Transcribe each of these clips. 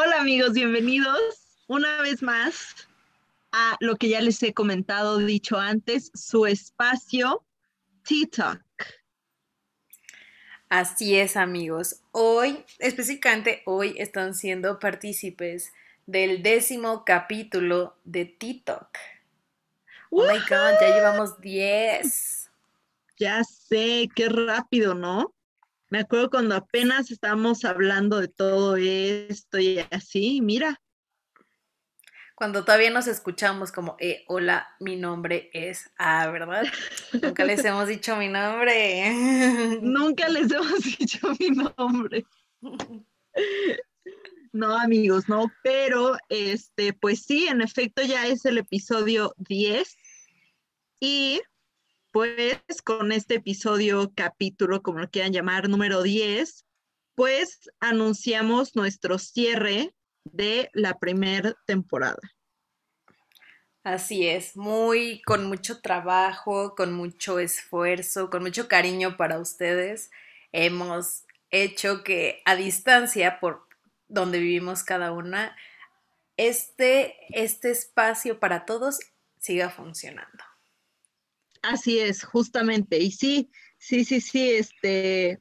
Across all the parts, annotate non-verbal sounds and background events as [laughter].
Hola amigos, bienvenidos una vez más a lo que ya les he comentado, dicho antes, su espacio TikTok. Así es amigos, hoy, específicamente hoy están siendo partícipes del décimo capítulo de TikTok. Oh my god, ya llevamos 10. Ya sé, qué rápido, ¿no? Me acuerdo cuando apenas estábamos hablando de todo esto y así, mira. Cuando todavía nos escuchamos como, eh, hola, mi nombre es A, ¿verdad? Nunca les [laughs] hemos dicho mi nombre. Nunca les hemos dicho mi nombre. No, amigos, no, pero este, pues sí, en efecto ya es el episodio 10 y pues con este episodio, capítulo, como lo quieran llamar, número 10, pues anunciamos nuestro cierre de la primera temporada. Así es, muy con mucho trabajo, con mucho esfuerzo, con mucho cariño para ustedes, hemos hecho que a distancia por donde vivimos cada una, este, este espacio para todos siga funcionando. Así es, justamente. Y sí, sí, sí, sí, este,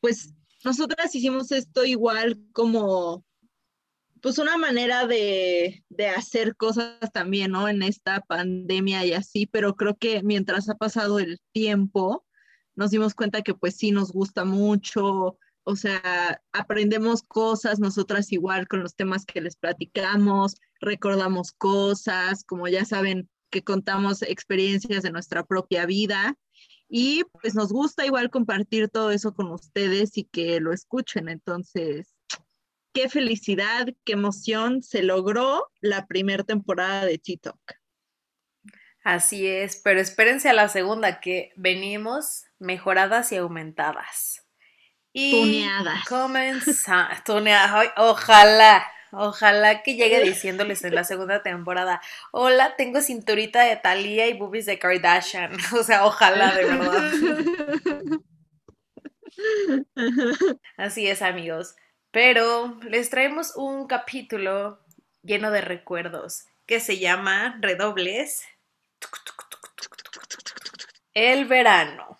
pues nosotras hicimos esto igual como, pues una manera de, de hacer cosas también, ¿no? En esta pandemia y así, pero creo que mientras ha pasado el tiempo, nos dimos cuenta que pues sí nos gusta mucho, o sea, aprendemos cosas nosotras igual con los temas que les platicamos, recordamos cosas, como ya saben, que contamos experiencias de nuestra propia vida y pues nos gusta igual compartir todo eso con ustedes y que lo escuchen. Entonces, qué felicidad, qué emoción, se logró la primera temporada de TikTok. Así es, pero espérense a la segunda que venimos mejoradas y aumentadas. Y tuneadas. Comenzamos. [laughs] tuneadas. Ojalá. Ojalá que llegue [laughs] diciéndoles en la segunda temporada, hola, tengo cinturita de Thalía y boobies de Kardashian. [laughs] O sea, ojalá de verdad. Así es, amigos. Pero les traemos un capítulo lleno de recuerdos que se llama Redobles. El verano.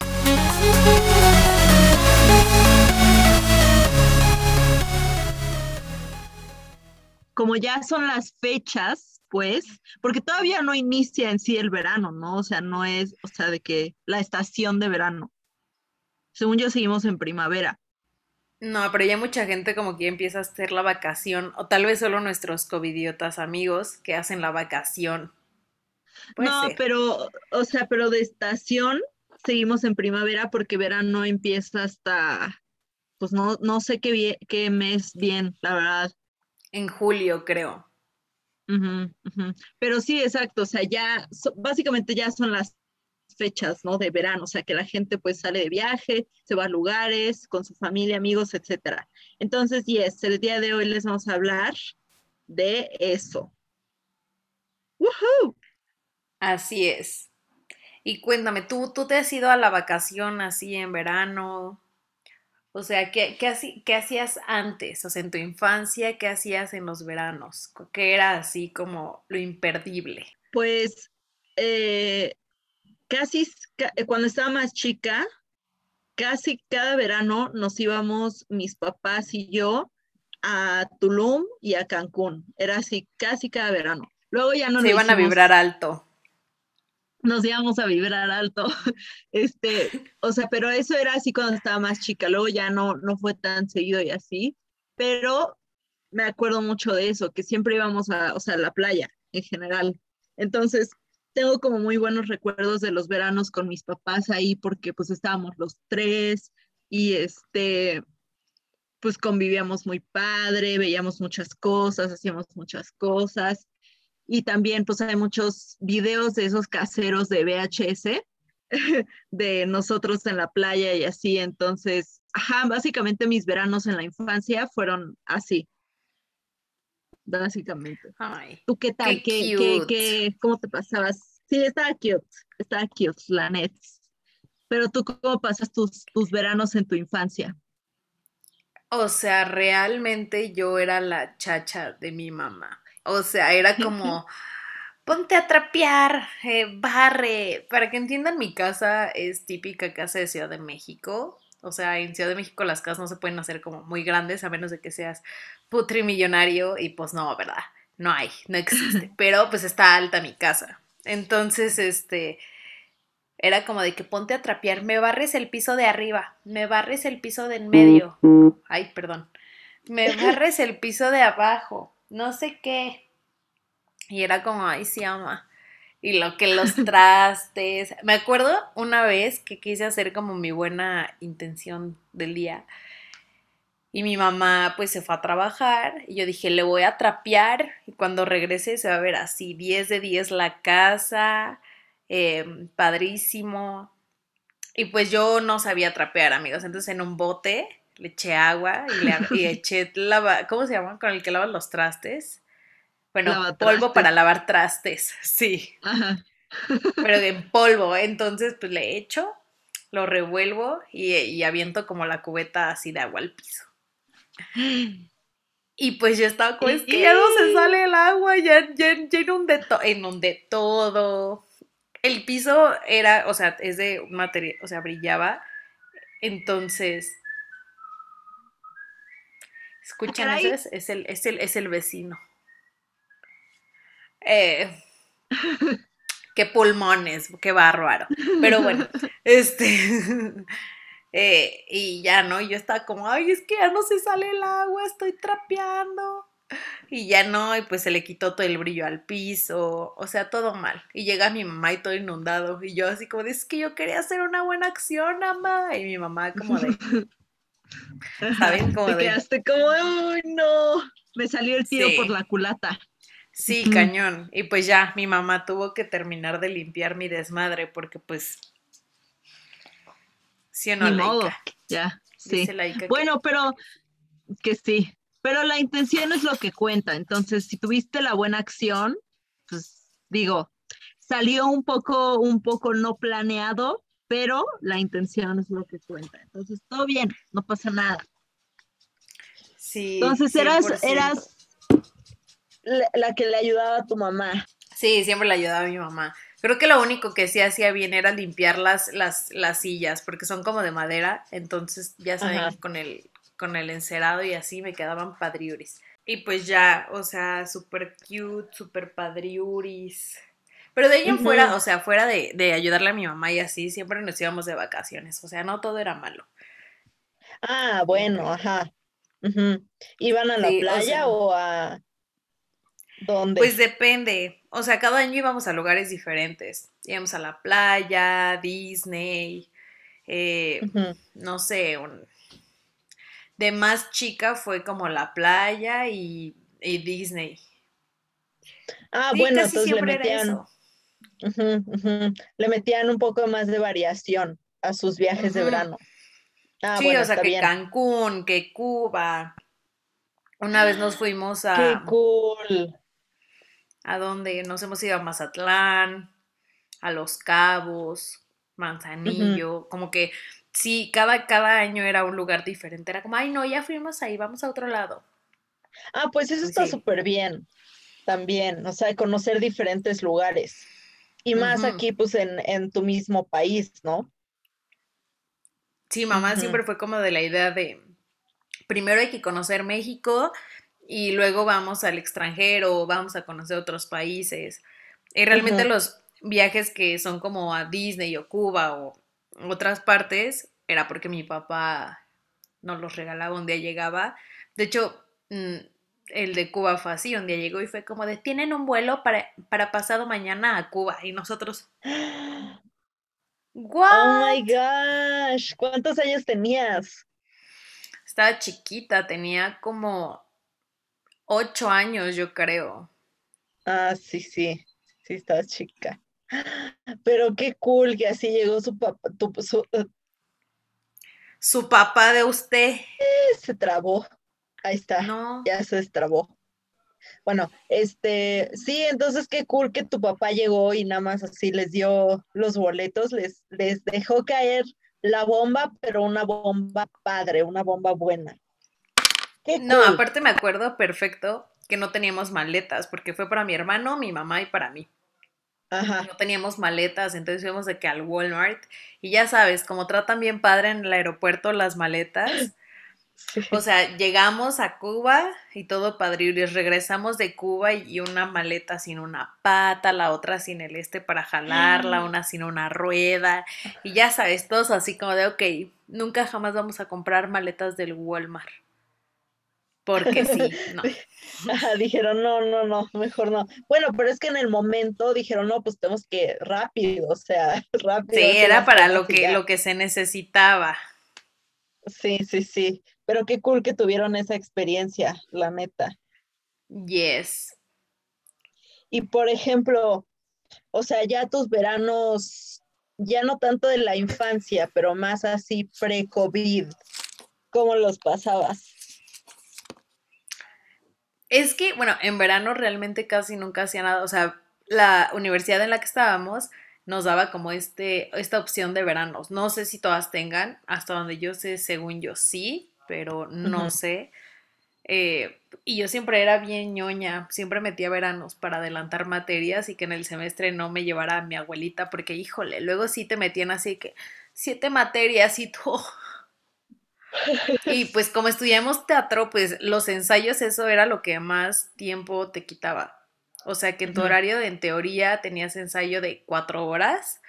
Como ya son las fechas, pues, porque todavía no inicia en sí el verano, ¿no? O sea, no es, o sea, de que la estación de verano. Según yo, seguimos en primavera. No, pero ya mucha gente como que empieza a hacer la vacación, o tal vez solo nuestros covidiotas amigos que hacen la vacación. no, pero, o sea, pero de estación seguimos en primavera porque verano empieza hasta, pues no, no sé qué, qué mes bien, la verdad en julio, creo. Pero sí, exacto, o sea, ya, básicamente ya son las fechas, ¿no? De verano, o sea, que la gente pues sale de viaje, se va a lugares con su familia, amigos, etcétera. Entonces, yes, el día de hoy les vamos a hablar de eso. ¡Woohoo! Así es. Y cuéntame, ¿tú, tú te has ido a la vacación así en verano? O sea, ¿qué, qué, hacías antes? O sea, en tu infancia, ¿qué hacías en los veranos? ¿Qué era así como lo imperdible? Pues eh, casi eh, cuando estaba más chica, casi cada verano nos íbamos mis papás y yo a Tulum y a Cancún. Era así casi cada verano. Luego ya no Se iban a vibrar alto nos íbamos a vibrar alto. [laughs] Este, o sea, pero eso era así cuando estaba más chica, luego ya no, no fue tan seguido y así, pero me acuerdo mucho de eso, que siempre íbamos a, o sea, a la playa en general. Entonces, tengo como muy buenos recuerdos de los veranos con mis papás ahí porque pues estábamos los tres y este, pues convivíamos muy padre, veíamos muchas cosas, hacíamos muchas cosas y también pues hay muchos videos de esos caseros de VHS [laughs] de nosotros en la playa y así, entonces, ajá, básicamente mis veranos en la infancia fueron así. Básicamente. ¿Tú qué tal? Qué, ¿Qué, qué, cómo te pasabas? Sí, estaba cute, estaba cute, la net. Pero tú, ¿cómo pasas tus, tus veranos en tu infancia? O sea, realmente yo era la chacha de mi mamá. O sea, era [laughs] como, ponte a trapear, eh, barre. Para que entiendan, mi casa es típica casa de Ciudad de México. O sea, en Ciudad de México las casas no se pueden hacer como muy grandes a menos de que seas putrimillonario y pues no, ¿verdad? No hay, no existe. [laughs] Pero pues está alta mi casa. Entonces, este, era como de que ponte a trapear, me barres el piso de arriba, me barres el piso de en medio. Ay, perdón. Me barres el piso de abajo, no sé qué. Y era como, ay, sí, ama. Y lo que los [laughs] trastes. Me acuerdo una vez que quise hacer como mi buena intención del día. Y mi mamá pues se fue a trabajar y yo dije, le voy a trapear y cuando regrese se va a ver así, 10 de 10 la casa, Em, padrísimo. Y pues yo no sabía trapear, amigos. Entonces en un bote le eché agua y le [laughs] eché lava, ¿cómo se llama? Con el que lavan los trastes. Bueno, polvo para lavar trastes, [laughs] sí. Pero en [laughs] polvo, entonces pues le echo, lo revuelvo y, aviento como la cubeta así de agua al piso. Y pues yo estaba como, es que ya no se sale el agua, ya, ya, ya inundé, inundé todo el piso era, o sea, es de material, o sea, brillaba. Entonces, escuchan eso, es, el, es, el, es el vecino. Eh, [laughs] qué pulmones, qué bárbaro. Pero bueno, [laughs] este. [laughs] Eh, y ya, ¿no? yo estaba como, ay, es que ya no se sale el agua, estoy trapeando y ya no, y pues se le quitó todo el brillo al piso, o sea, todo mal. Y llega mi mamá y todo inundado, y yo así como, de, es que yo quería hacer una buena acción, mamá, y mi mamá como de... [laughs] ¿Saben? Como Te quedaste como, uy, no, me salió el tiro por la culata. Sí, cañón. Y pues ya, mi mamá tuvo que terminar de limpiar mi desmadre, porque pues... Sí o no, ya, sí. Bueno, pero que sí, pero la intención es lo que cuenta. Entonces, si tuviste la buena acción, pues digo, salió un poco, un poco no planeado, pero la intención es lo que cuenta. Entonces, todo bien, no pasa nada. Sí. Entonces, eras, eras la, que le ayudaba a tu mamá. Sí, siempre le ayudaba a mi mamá. Creo que lo único que sí hacía bien era limpiar las, las, las sillas, porque son como de madera, entonces ya saben, con el, con el encerado y así me quedaban padriuris. Y pues ya, o sea, súper cute, súper padriuris. Pero de ahí en fuera, o sea, fuera de, ayudarle a mi mamá y así, siempre nos íbamos de vacaciones. O sea, no todo era malo. Ah, bueno, ajá. ¿Iban a la playa o, a dónde? Pues depende. O sea, cada año íbamos a lugares diferentes. Íbamos a la playa, Disney, eh, no sé, un, de más chica fue como la playa y, Disney. Ah, bueno, entonces le metían, le metían un poco más de variación a sus viajes de verano. Ah, sí, o sea, que Cancún, que Cuba. Una vez nos fuimos a. ¡Qué cool! ¿A dónde? Nos hemos ido a Mazatlán, a Los Cabos, Manzanillo, como que sí, cada, cada año era un lugar diferente. Era como, ay, no, ya fuimos ahí, vamos a otro lado. Ah, pues eso está súper bien también, o sea, conocer diferentes lugares. Y más aquí, pues, en, tu mismo país, ¿no? Sí, mamá siempre fue como de la idea de, primero hay que conocer México y luego vamos al extranjero, vamos a conocer otros países. Y realmente los viajes que son como a Disney o Cuba o otras partes era porque mi papá nos los regalaba un día llegaba. De hecho, mm, el de Cuba fue así, un día llegó y fue como de, tienen un vuelo para, para pasado mañana a Cuba y nosotros... [gasps] Oh my gosh, ¿cuántos años tenías? Estaba chiquita, tenía como ocho años, yo creo. Ah, sí, sí, sí, estaba chica. Pero qué cool que así llegó su papá. Eh, su, papá de usted. Eh, se trabó. Ahí está. No. Ya se destrabó. Bueno, este, sí, entonces qué cool que tu papá llegó y nada más así les dio los boletos, les, les dejó caer la bomba, pero una bomba padre, una bomba buena. no, aparte me acuerdo perfecto que no teníamos maletas, porque fue para mi hermano, mi mamá y para mí. Ajá. No teníamos maletas, entonces fuimos de que al Walmart. Y ya sabes, como tratan bien padre en el aeropuerto las maletas. [laughs] O sea, llegamos a Cuba y todo padre, y regresamos de Cuba y una maleta sin una pata, la otra sin el este para jalarla, mm. [gasps] una sin una rueda, y ya sabes, todos así como de, ok, nunca jamás vamos a comprar maletas del Walmart. Porque sí, [laughs] no. dijeron, no, no, no, mejor no. Bueno, pero es que en el momento dijeron, no, pues tenemos que rápido, o sea, [laughs] rápido. Sí, era para lo que, lo que se necesitaba. Sí, sí, sí. Pero qué cool que tuvieron esa experiencia, la neta. Yes. Y por ejemplo, o sea, ya tus veranos, ya no tanto de la infancia, pero más así pre-COVID, ¿cómo los pasabas? Es que, bueno, en verano realmente casi nunca hacía nada, o sea, la universidad en la que estábamos nos daba como este, esta opción de veranos. No sé si todas tengan, hasta donde yo sé, según yo sí, pero no sé. Eh, y yo siempre era bien ñoña, siempre metía veranos para adelantar materias y que en el semestre no me llevara a mi abuelita, porque híjole, luego sí te metían así que siete materias y todo. y pues como estudiamos teatro, pues los ensayos, eso era lo que más tiempo te quitaba. O sea que en tu horario, en teoría, tenías ensayo de cuatro horas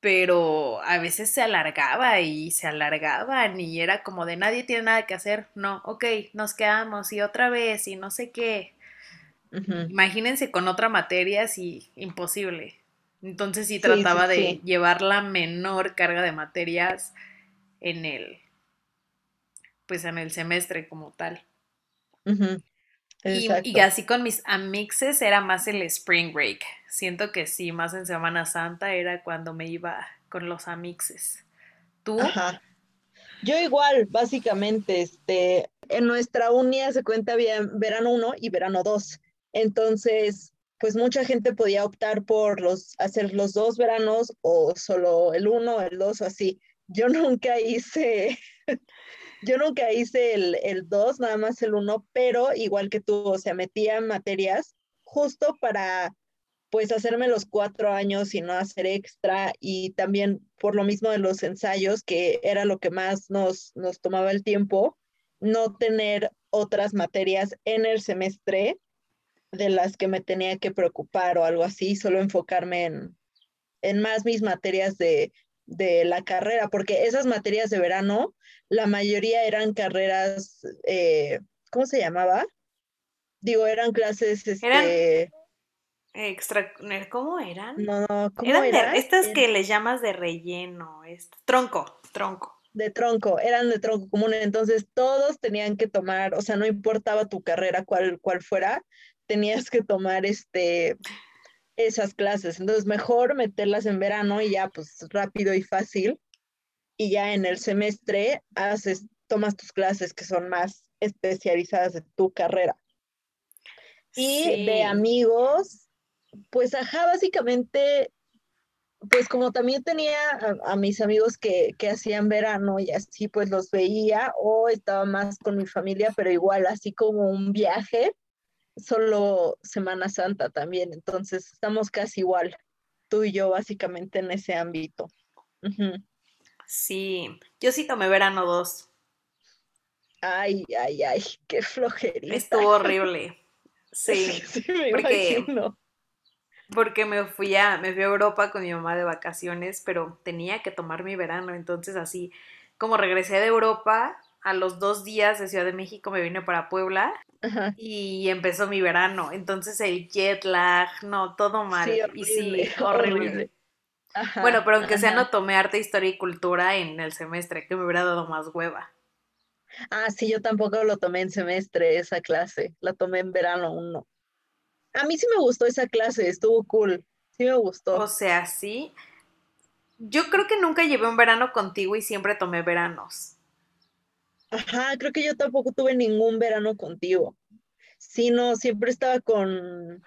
pero a veces se alargaba y se alargaban y era como de nadie tiene nada que hacer, no, ok, nos quedamos y otra vez y no sé qué. Imagínense con otra materia, así, imposible. Entonces sí trataba de llevar la menor carga de materias en el, pues en el semestre como tal. Y, y, así con mis amixes era más el spring break. Siento que sí, más en Semana Santa era cuando me iba con los amixes. ¿Tú? Ajá. Yo igual, básicamente, este, en nuestra unia se cuenta bien verano 1 y verano 2. Entonces, pues mucha gente podía optar por los, hacer los dos veranos o solo el uno, el dos o así. Yo [laughs] nunca hice, yo nunca hice el, el dos, nada más el uno, pero igual que tú, o sea, metía materias justo para pues hacerme los cuatro años y no hacer extra y también por lo mismo de los ensayos, que era lo que más nos, nos tomaba el tiempo, no tener otras materias en el semestre de las que me tenía que preocupar o algo así, solo enfocarme en, en más mis materias de, de la carrera, porque esas materias de verano, la mayoría eran carreras, eh, ¿cómo se llamaba? Digo, eran clases, este... Extra, ¿cómo eran? No, ¿cómo eran? estas que les llamas de relleno, tronco, tronco. De tronco, eran de tronco común, entonces todos tenían que tomar, o sea, no importaba tu carrera cuál, cuál fuera, tenías que tomar este esas clases. Entonces, mejor meterlas en verano y ya pues rápido y fácil. Y ya en el semestre haces, tomas tus clases que son más especializadas de tu carrera. Y de amigos, pues ajá, básicamente, pues como también tenía a, mis amigos que, que, hacían verano y así pues los veía o estaba más con mi familia, pero igual así como un viaje, solo Semana Santa también, entonces estamos casi igual, tú y yo básicamente en ese ámbito. Sí, yo sí tomé verano dos. Ay, ay, ay, qué flojería. Estuvo horrible. [laughs] Sí, porque porque me fui a, me fui a Europa con mi mamá de vacaciones, pero tenía que tomar mi verano, entonces así como regresé de Europa, a los dos días de Ciudad de México me vine para Puebla y empezó mi verano, entonces el jet lag, no, todo mal, y sí, horrible. [laughs] bueno, pero aunque sea no tomé arte, historia y cultura en el semestre, que me hubiera dado más hueva. Ah, sí, yo tampoco lo tomé en semestre esa clase, la tomé en verano uno. A mí sí me gustó esa clase, estuvo cool. Sí me gustó. O sea, sí. Yo creo que nunca llevé un verano contigo y siempre tomé veranos. Ajá, creo que yo tampoco tuve ningún verano contigo. Sí, no, siempre estaba con,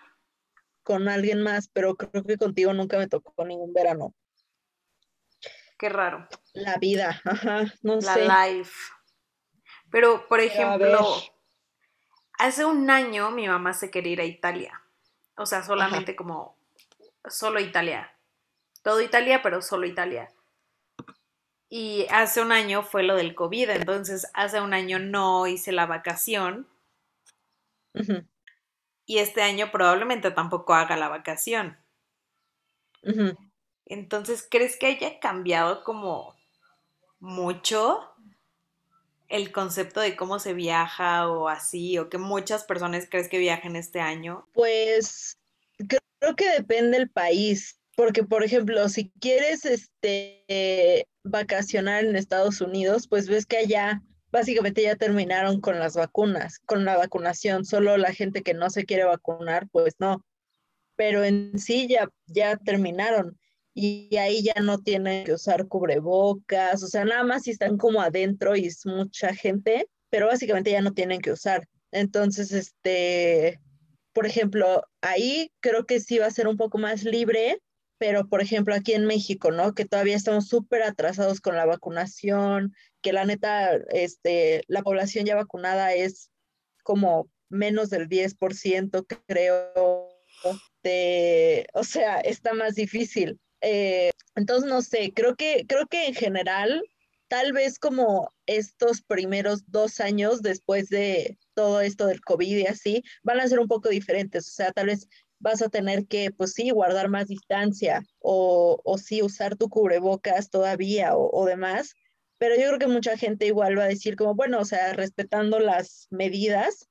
con alguien más, pero creo que contigo nunca me tocó ningún verano. Qué raro. La vida, ajá, no La sé. life. Pero, por ejemplo, hace un año mi mamá se quería ir a Italia. O sea, solamente como, solo Italia. Todo Italia, pero solo Italia. Y hace un año fue lo del COVID, entonces hace un año no hice la vacación. Y este año probablemente tampoco haga la vacación. Entonces, ¿crees que haya cambiado como mucho el concepto de cómo se viaja o así? ¿O que muchas personas crees que viajen este año? Pues creo que depende del país. Porque, por ejemplo, si quieres este, vacacionar en Estados Unidos, pues ves que allá básicamente ya terminaron con las vacunas, con la vacunación. Solo la gente que no se quiere vacunar, pues no. Pero en sí ya, ya terminaron y ahí ya no tienen que usar cubrebocas, o sea, nada más si están como adentro y es mucha gente, pero básicamente ya no tienen que usar. Entonces, este, por ejemplo, ahí creo que sí va a ser un poco más libre pero por ejemplo aquí en México, ¿no? Que todavía estamos súper atrasados con la vacunación, que la neta, este, la población ya vacunada es como menos del 10%, creo, de, o sea, está más difícil. Eh, entonces, no sé, creo que, creo que en general, tal vez como estos primeros dos años después de todo esto del COVID y así, van a ser un poco diferentes. O sea, tal vez vas a tener que, pues sí, guardar más distancia o, o sí usar tu cubrebocas todavía o, demás. Pero yo creo que mucha gente igual va a decir como, bueno, o sea, respetando las medidas,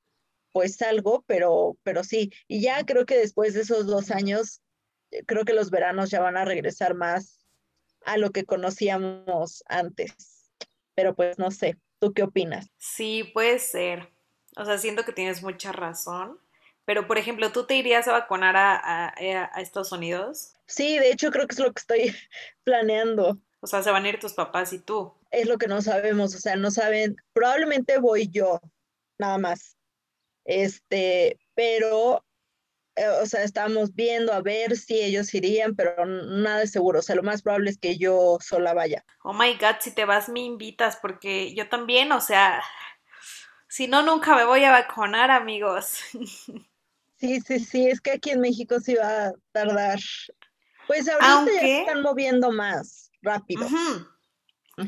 pues salgo, pero, pero sí. Y ya creo que después de esos dos años, eh, creo que los veranos ya van a regresar más a lo que conocíamos antes. Pero pues no sé, ¿tú qué opinas? Sí, puede ser. O sea, siento que tienes mucha razón. Pero, por ejemplo, ¿tú te irías a vacunar a, a, Estados Unidos? Sí, de hecho creo que es lo que estoy [laughs] planeando. O sea, se van a ir tus papás y tú. Es lo que no sabemos, o sea, no saben, probablemente voy yo, nada más. Este, pero, eh, o sea, estamos viendo a ver si ellos irían, pero nada de seguro. O sea, lo más probable es que yo sola vaya. Oh my God, si te vas me invitas, porque yo también, o sea, si no, nunca me voy a vacunar, amigos. [laughs] Sí, sí, sí, es que aquí en México sí va a tardar. Pues ahorita ya están moviendo más rápido.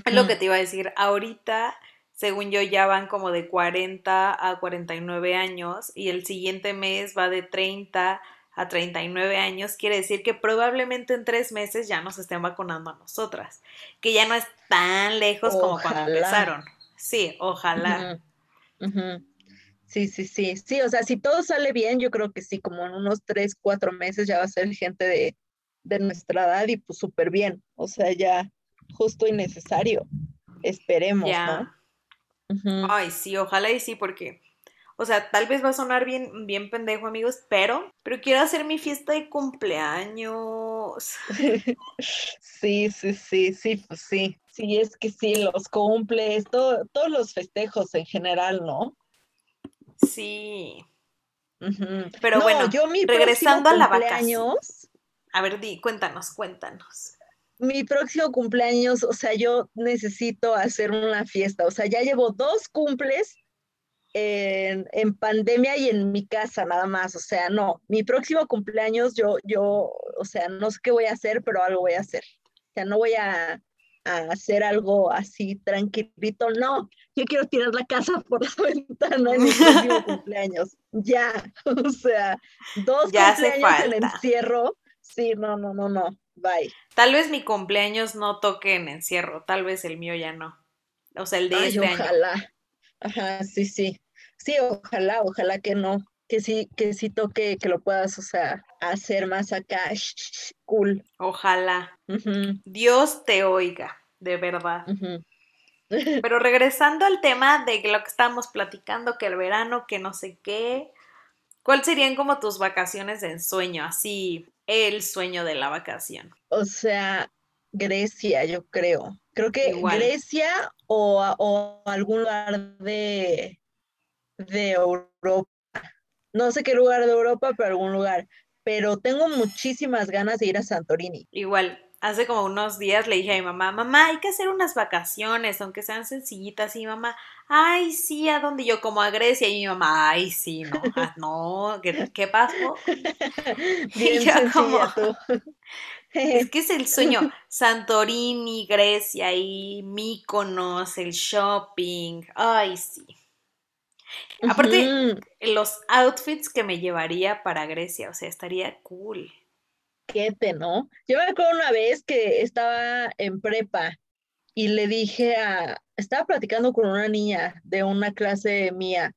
Es lo que te iba a decir. Ahorita, según yo, ya van como de 40 a 49 años y el siguiente mes va de 30 a 39 años. Quiere decir que probablemente en tres meses ya nos estén vacunando a nosotras. Que ya no es tan lejos como cuando empezaron. Sí, ojalá. Sí, sí, sí, sí, o sea, si todo sale bien, yo creo que sí, como en unos tres, cuatro meses ya va a ser gente de, de nuestra edad y pues súper bien, o sea, ya justo y necesario, esperemos, ¿no? Ay, sí, ojalá y sí, porque, o sea, tal vez va a sonar bien, bien pendejo, amigos, pero, pero quiero hacer mi fiesta de cumpleaños. [laughs] sí, sí, sí, sí, pues sí, sí, es que sí, los cumples, todo, todos los festejos en general, ¿no? Sí. Pero bueno, yo mi regresando a la vacación. A ver, di, cuéntanos, cuéntanos. Mi próximo cumpleaños, o sea, yo necesito hacer una fiesta. O sea, ya llevo dos cumples en, en, pandemia y en mi casa nada más. O sea, no, mi próximo cumpleaños yo, yo, o sea, no sé qué voy a hacer, pero algo voy a hacer. O sea, no voy a, a hacer algo así tranquilito. No, yo quiero tirar la casa [laughs] por la ventana en mi [laughs] cumpleaños. Ya, [laughs] o sea, dos cumpleaños en encierro. Sí, no, no, no, no. Bye. Tal vez mi cumpleaños no toque en encierro, tal vez el mío ya no. O sea, el de este ojalá. Ajá, sí, sí. Sí, ojalá, ojalá que no. Que sí, que sí toque, que lo puedas, o sea, hacer más acá, [laughs] cool. Ojalá. Dios te oiga, de verdad. [laughs] Pero regresando al tema de lo que estábamos platicando, que el verano, que no sé qué, ¿cuáles serían como tus vacaciones de ensueño? Así, el sueño de la vacación. O sea, Grecia, yo creo. Creo que Grecia o, o, algún lugar de, de Europa. No sé qué lugar de Europa, pero algún lugar. Pero tengo muchísimas ganas de ir a Santorini. Igual, hace como unos días le dije a mi mamá, mamá, hay que hacer unas vacaciones, aunque sean sencillitas, y mi mamá, ay, sí, ¿a dónde? yo, como a Grecia, y mi mamá, ay, sí, no, ah, no, ¿qué, pasó? [laughs] [laughs] y yo como, [laughs] es que es el sueño, Santorini, Grecia, y Míconos, el shopping, ay, sí. Aparte, los outfits que me llevaría para Grecia, o sea, estaría cool. ¿no? Yo me acuerdo una vez que estaba en prepa y le dije a, estaba platicando con una niña de una clase mía,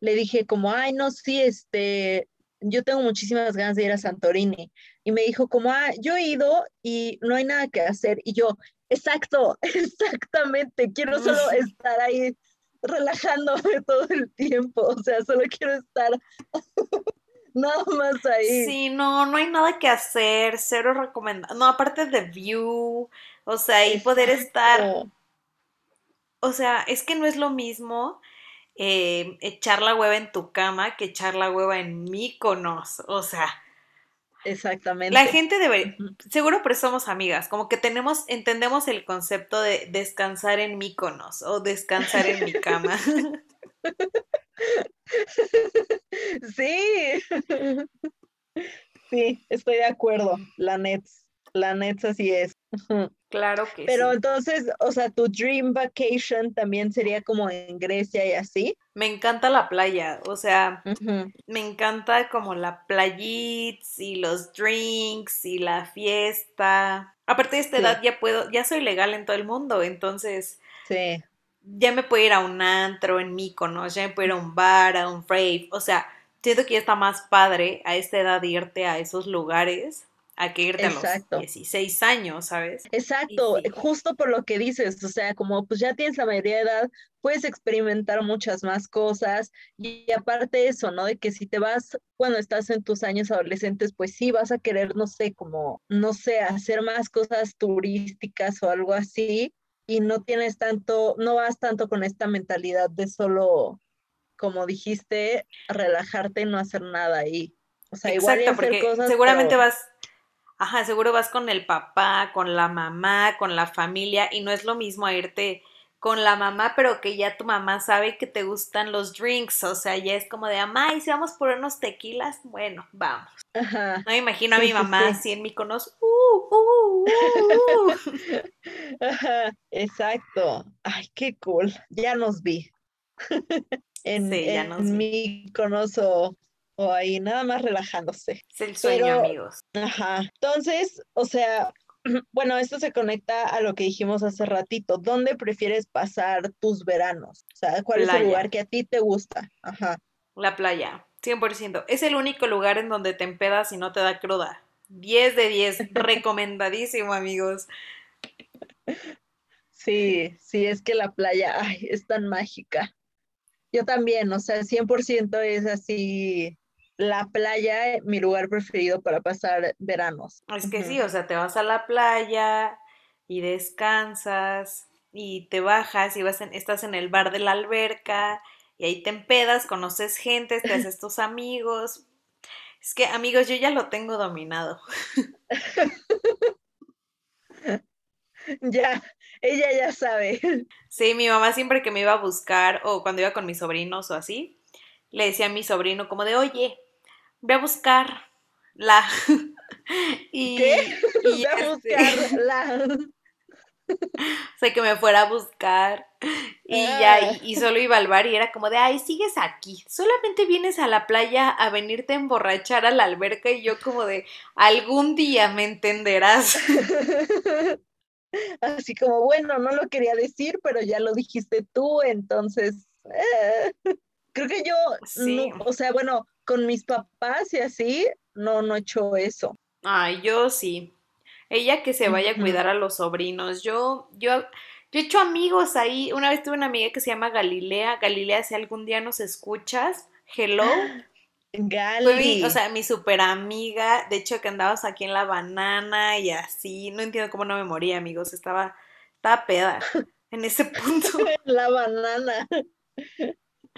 le dije como, ay, no, sí, este, yo tengo muchísimas ganas de ir a Santorini. Y me dijo como, ah, yo he ido y no hay nada que hacer. Y yo, exacto, [laughs] exactamente, quiero solo [laughs] estar ahí relajándome [laughs] todo el tiempo, o sea, solo quiero estar [laughs] nada más ahí. Sí, no, no hay nada que hacer, cero recomendado. No, aparte de View, o sea, y poder estar. O sea, es que no es lo mismo eh, echar la hueva en tu cama que echar la hueva en Míconos. O sea. Exactamente. La gente debe, seguro pero somos amigas, como que tenemos, entendemos el concepto de descansar en Míconos o descansar en mi cama. [laughs] Sí, [laughs] sí, estoy de acuerdo. La Nets, la Nets así es. Claro que Pero entonces, o sea, tu dream vacation también sería como en Grecia y así. Me encanta la playa, o sea, me encanta como la playita y los drinks y la fiesta. Aparte de esta edad ya puedo, ya soy legal en todo el mundo, entonces sí ya me puedo ir a un antro en Mykonos, ya me puedo ir a un bar, a un rave, o sea, siento que ya está más padre a esta edad irte a esos lugares a que irte a los 16 años, ¿sabes? Exacto, justo por lo que dices, o sea, como pues ya tienes la mayoría de edad, puedes experimentar muchas más cosas y, aparte eso, ¿no? De que si te vas cuando estás en tus años adolescentes, pues sí vas a querer, no sé, como, no sé, hacer más cosas turísticas o algo así y no tienes tanto, no vas tanto con esta mentalidad de solo, como dijiste, relajarte y no hacer nada ahí. O sea, igual hacer porque cosas, seguramente vas, ajá, seguro vas con el papá, con la mamá, con la familia y no es lo mismo irte con la mamá, pero que ya tu mamá sabe que te gustan los drinks, o sea, ya es como de, mamá, y si vamos por unos tequilas, bueno, vamos. No me imagino a mi mamá así en mi conos, uh, uh, uh, [laughs] exacto. Ay, qué cool. Ya nos vi. [laughs] en, sí, ya nos mi conoso o ahí nada más relajándose. Es el sueño, amigos. Ajá. Entonces, o sea, [clears throat] bueno, esto se conecta a lo que dijimos hace ratito. ¿Dónde prefieres pasar tus veranos? O sea, ¿cuál es el lugar que a ti te gusta? Ajá. La playa, 100%. Es el único lugar en donde te empedas y no te da cruda. 10 de 10, [laughs] recomendadísimo, amigos. Sí, sí, es que la playa ay, es tan mágica. Yo también, o sea, 100% es así la playa, eh, mi lugar preferido para pasar veranos. Es que sí, o sea, te vas a la playa y descansas y te bajas y vas estás en el bar de la alberca y ahí te empedas, conoces gente, te haces [laughs] tus amigos. Es que, amigos, yo ya lo tengo dominado. [laughs] ya, ella ya sabe. [laughs] Sí, mi mamá siempre que me iba a buscar o cuando iba con mis sobrinos o así, le decía a mi sobrino como de, oye, voy a buscar la. [laughs] y, ¿Qué? voy [laughs] a este, buscar la. [laughs] o sea, que me fuera a buscar y ya, y, solo iba al bar y era como de, ay, sigues aquí, solamente vienes a la playa a venirte a emborrachar a la alberca y yo como de, algún día me entenderás. Así como, bueno, no lo quería decir, pero ya lo dijiste tú, entonces, eh, creo que yo, sí. o sea, bueno, con mis papás y así, no, no he hecho eso. Ay, yo sí. Ella que se vaya a cuidar a los sobrinos. Yo, yo, yo he hecho amigos ahí. Una vez tuve una amiga que se llama Galilea. Galilea, si algún día nos escuchas, hello. [gasps] Gali. o sea, mi super amiga. De hecho, que andabas aquí en la banana y así. No entiendo cómo no me moría, amigos. Estaba, estaba peda [laughs] en ese punto. [laughs] la banana.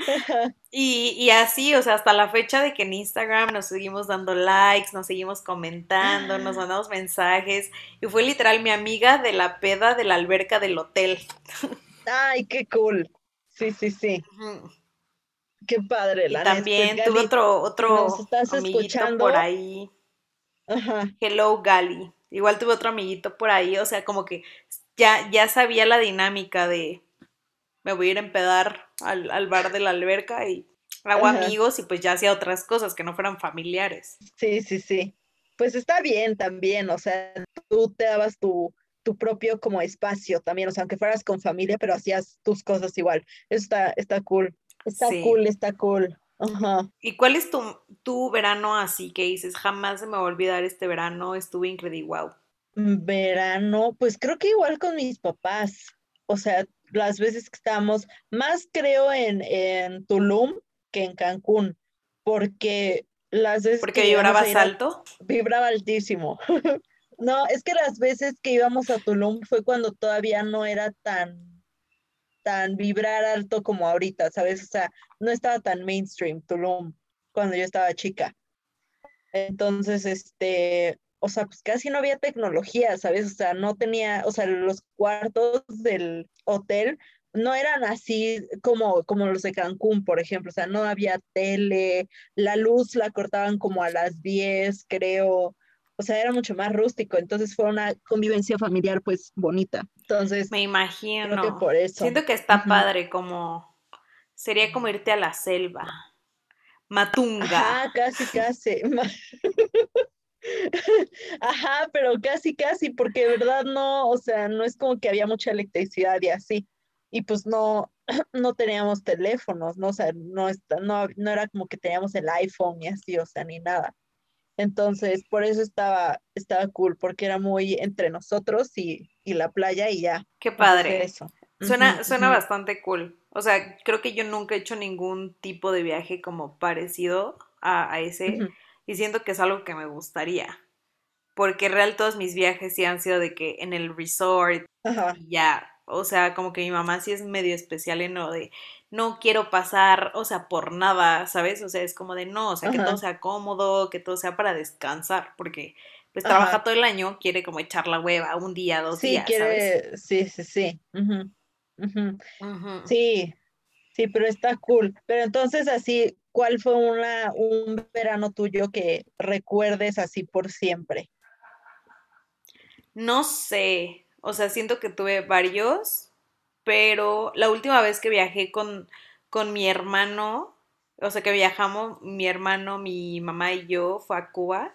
[laughs] Y, y, así, o sea, hasta la fecha de que en Instagram nos seguimos dando likes, nos seguimos comentando, nos mandamos mensajes. Y fue literal mi amiga de la peda de la alberca del hotel. Ay, qué cool. Sí, sí, sí. Qué padre, la Y también tuve otro, otro amiguito por ahí. Ajá. Hello, Gali. Igual tuve otro amiguito por ahí, o sea, como que ya, ya sabía la dinámica de me voy a ir a empedar al, al bar de la alberca y hago amigos y pues ya hacía otras cosas que no fueran familiares. Sí, sí, sí. Pues está bien también, o sea, tú te dabas tu, tu propio como espacio también, o sea, aunque fueras con familia, pero hacías tus cosas igual. Eso está, está cool. Está cool, está cool. Ajá. ¿Y cuál es tu, tu verano así que dices, jamás se me va a olvidar este verano, estuve increíble, wow? Verano, pues creo que igual con mis papás. O sea, las veces que estábamos, más creo en, en Tulum que en Cancún, porque las veces ¿Porque vibrabas alto? Vibraba altísimo. [laughs] no, es que las veces que íbamos a Tulum fue cuando todavía no era tan, tan vibrar alto como ahorita, ¿sabes? O sea, no estaba tan mainstream Tulum cuando yo estaba chica. Entonces, este, o sea, pues casi no había tecnología, ¿sabes? O sea, no tenía, o sea, los cuartos del hotel no eran así como, como los de Cancún, por ejemplo, o sea, no había tele, la luz la cortaban como a las 10, creo, o sea, era mucho más rústico, entonces fue una convivencia familiar pues bonita. Entonces, me imagino. por eso. Siento que está padre como sería como irte a la selva. Matunga. Ah, casi, casi. [laughs] [laughs] Ajá, pero casi, casi, porque de verdad no, o sea, no es como que había mucha electricidad y así. Y pues no, [clears throat] no teníamos teléfonos, ¿no? O sea, no, no, no era como que teníamos el iPhone y así, o sea, ni nada. Entonces, por eso estaba, estaba cool, porque era muy entre nosotros y, la playa y ya. Qué padre. Eso. Suena, suena bastante cool. O sea, creo que yo nunca he hecho ningún tipo de viaje como parecido a, ese y siento que es algo que me gustaría. Porque real todos mis viajes sí han sido de que en el resort ya, o sea, como que mi mamá sí es medio especial en lo de no quiero pasar, o sea, por nada, ¿sabes? O sea, es como de no, o sea, que todo sea cómodo, que todo sea para descansar, porque pues trabaja todo el año, quiere como echar la hueva un día, dos días, quiere, Sí, sí, sí. Sí, sí, pero está cool. Pero entonces así, ¿cuál fue una, un verano tuyo que recuerdes así por siempre? No sé, o sea, siento que tuve varios, pero la última vez que viajé con, con mi hermano, o sea, que viajamos mi hermano, mi mamá y yo, fue a Cuba.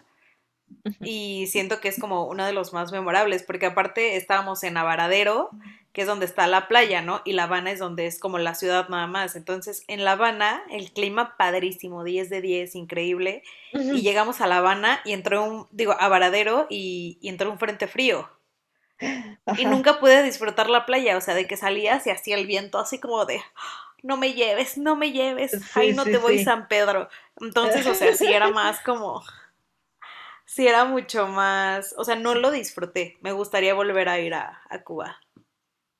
Y siento que es como uno de los más memorables, porque aparte estábamos en Avaradero, que es donde está la playa, ¿no? Y La Habana es donde es como la ciudad nada más. Entonces, en La Habana, el clima padrísimo, 10 de 10, increíble. Y llegamos a La Habana y entró un, digo, a Varadero y, entró un frente frío. Y nunca pude disfrutar la playa, o sea, de que salías y hacía el viento así como de, no me lleves, no me lleves, ahí no te voy San Pedro. Entonces, o sea, sí era más como, sí era mucho más, o sea, no lo disfruté, me gustaría volver a ir a, a Cuba.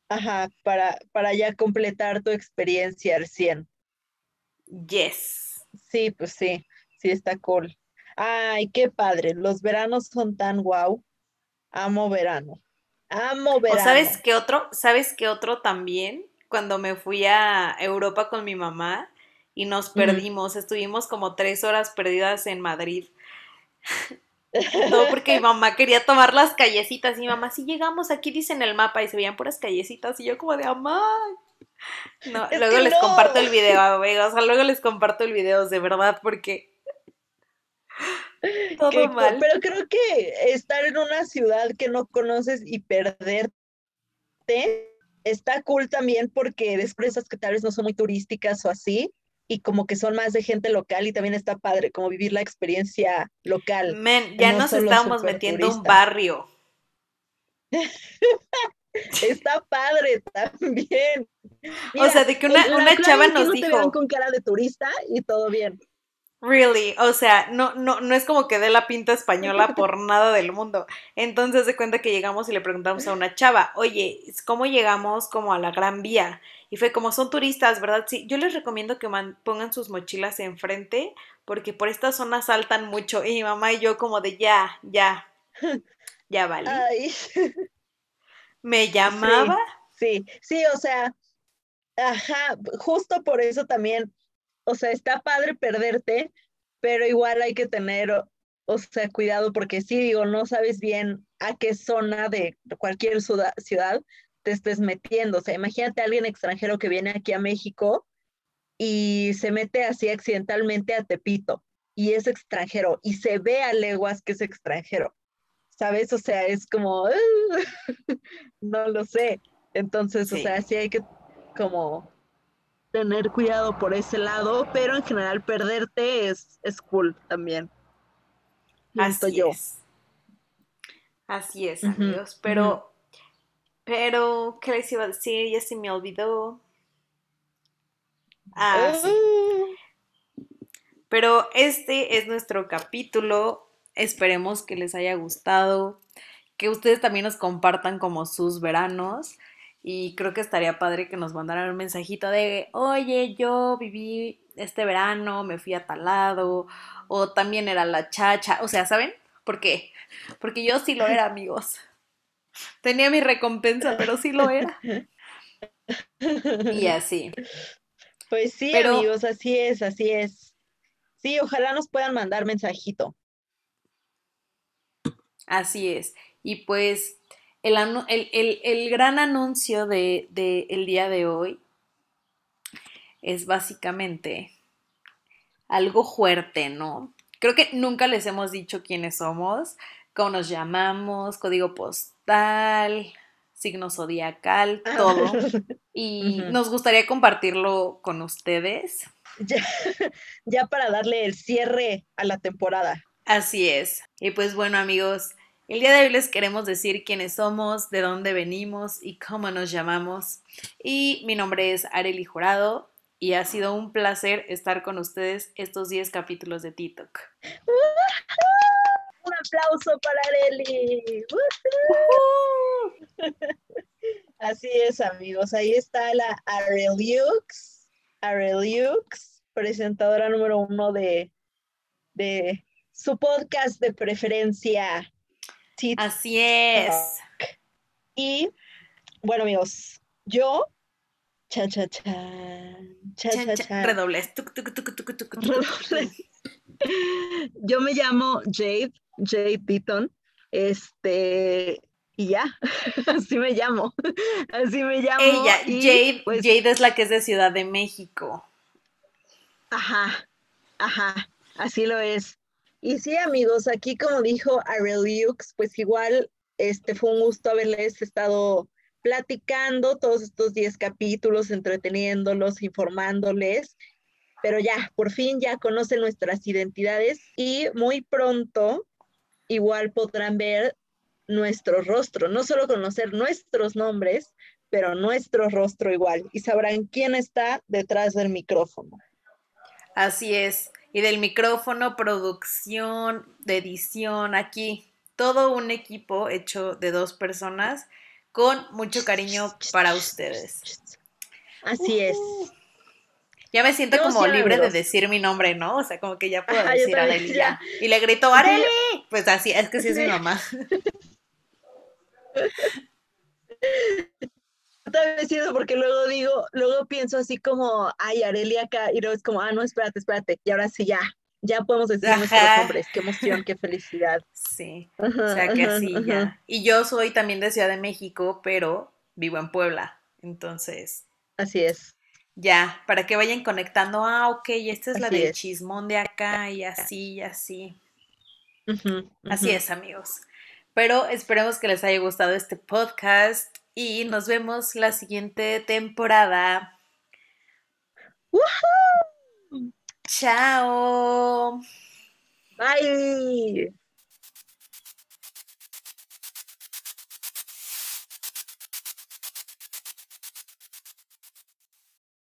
Ajá, para, para ya completar tu experiencia al 100. Yes. Sí, pues sí, sí está cool. Ay, qué padre, los veranos son tan guau. Amo verano. Amo verano. ¿O sabes qué otro? ¿Sabes qué otro también? Cuando me fui a Europa con mi mamá y nos perdimos, estuvimos como tres horas perdidas en Madrid. [laughs] No, [laughs] porque mi mamá quería tomar las callecitas. Y mi mamá, si llegamos aquí, dicen el mapa y se veían puras callecitas. Y yo, como de mamá. No, luego les comparto el video, amigos. O sea, luego les comparto el video, de verdad, porque. [laughs] Todo mal. Pero creo que estar en una ciudad que no conoces y perderte está cool también porque después que tal vez no son muy turísticas o así, y como que son más de gente local y también está padre como vivir la experiencia local. Men, ya nos estábamos metiendo un barrio. [laughs] está padre también. o sea, de que una, una chava nos dijo. con cara de turista y todo bien. Really, o sea, no, no, no es como que dé la pinta española [laughs] por nada del mundo. Entonces de cuenta que llegamos y le preguntamos a una chava, oye, ¿cómo llegamos como a la Gran Vía? Y fue como son turistas, ¿verdad? Sí, yo les recomiendo que pongan sus mochilas enfrente porque por esta zona saltan mucho y mi mamá y yo como de ya, ya, ya vale. [laughs] Me llamaba. Sí, sí, o sea, ajá, justo por eso también, o sea, está padre perderte, pero igual hay que tener, o sea, cuidado porque sí, digo, no sabes bien a qué zona de cualquier ciudad te estés metiendo. O sea, imagínate a alguien extranjero que viene aquí a México y se mete así accidentalmente a Tepito y es extranjero y se ve a leguas que es extranjero. ¿Sabes? O sea, es como, [laughs] no lo sé. Entonces, o sea, sí hay que como tener cuidado por ese lado, pero en general perderte es, es cool también. Así yo. es. Así es, amigos. Pero, pero, ¿qué les iba a decir? Ya se me olvidó. Ah, sí. Ah. Pero este es nuestro capítulo. Esperemos que les haya gustado. Que ustedes también nos compartan como sus veranos. Y creo que estaría padre que nos mandaran un mensajito de, oye, yo viví este verano, me fui a tal lado, o también era la chacha, o sea, ¿saben? ¿Por qué? Porque yo sí lo era, amigos. Tenía mi recompensa, pero sí lo era. Y [laughs] así. Pues sí, amigos, así es, así es. Sí, ojalá nos puedan mandar mensajito. Así es. Y pues el, gran anuncio del de, el día de hoy es básicamente algo fuerte, ¿no? Creo que nunca les hemos dicho quiénes somos, cómo nos llamamos, código postal, signo zodiacal, ah. todo. [laughs] Y nos gustaría compartirlo con ustedes. Ya, [laughs] ya para darle el cierre a la temporada. Así es. Y pues bueno amigos, el día de hoy les queremos decir quiénes somos, de dónde venimos y cómo nos llamamos. Y mi nombre es Areli Jurado y ha sido un placer estar con ustedes estos 10 capítulos de TikTok. Un aplauso para Areli. [laughs] Así es, amigos. Ahí está la Areliux, Areliux, presentadora número uno de, de su podcast de preferencia Así es. Y bueno, amigos, yo cha cha cha cha cha, cha. redobles. Yo me llamo Jade, Jade Beaton. Este, y ya, [laughs] así me llamo. Así me llamo. Ella, Jade, pues Jade es la que es de Ciudad de México. Ajá, ajá, así lo es. Y sí, amigos, aquí como dijo Areliux, pues igual este fue un gusto haberles estado platicando todos estos 10 capítulos, entreteniéndolos, informándoles, pero ya, por fin ya conocen nuestras identidades y muy pronto igual podrán ver nuestro rostro, no solo conocer nuestros nombres, pero nuestro rostro igual y sabrán quién está detrás del micrófono. Así es y del micrófono, producción, de edición, aquí todo un equipo hecho de dos personas con mucho cariño para ustedes. Así es. Ya me siento como libre de decir mi nombre, ¿no? O sea, como que ya puedo decir Areli ya. Y le grito, ¡Areli! Pues así, es que sí es mi mamá. [laughs] sido porque luego digo, luego pienso así como, ay, Arelia acá, y luego es como, ah, no, espérate, espérate, y ahora sí ya, ya podemos decir nuestros nombres, qué emoción, qué felicidad. Sí, o sea que así ya. Y yo soy también de Ciudad de México, pero vivo en Puebla, entonces. Así es. Ya, para que vayan conectando, ah, ok, esta es la del chismón de acá, y así, y así. Así es, amigos. Pero esperemos que les haya gustado este podcast y nos vemos la siguiente temporada. Chao. Bye.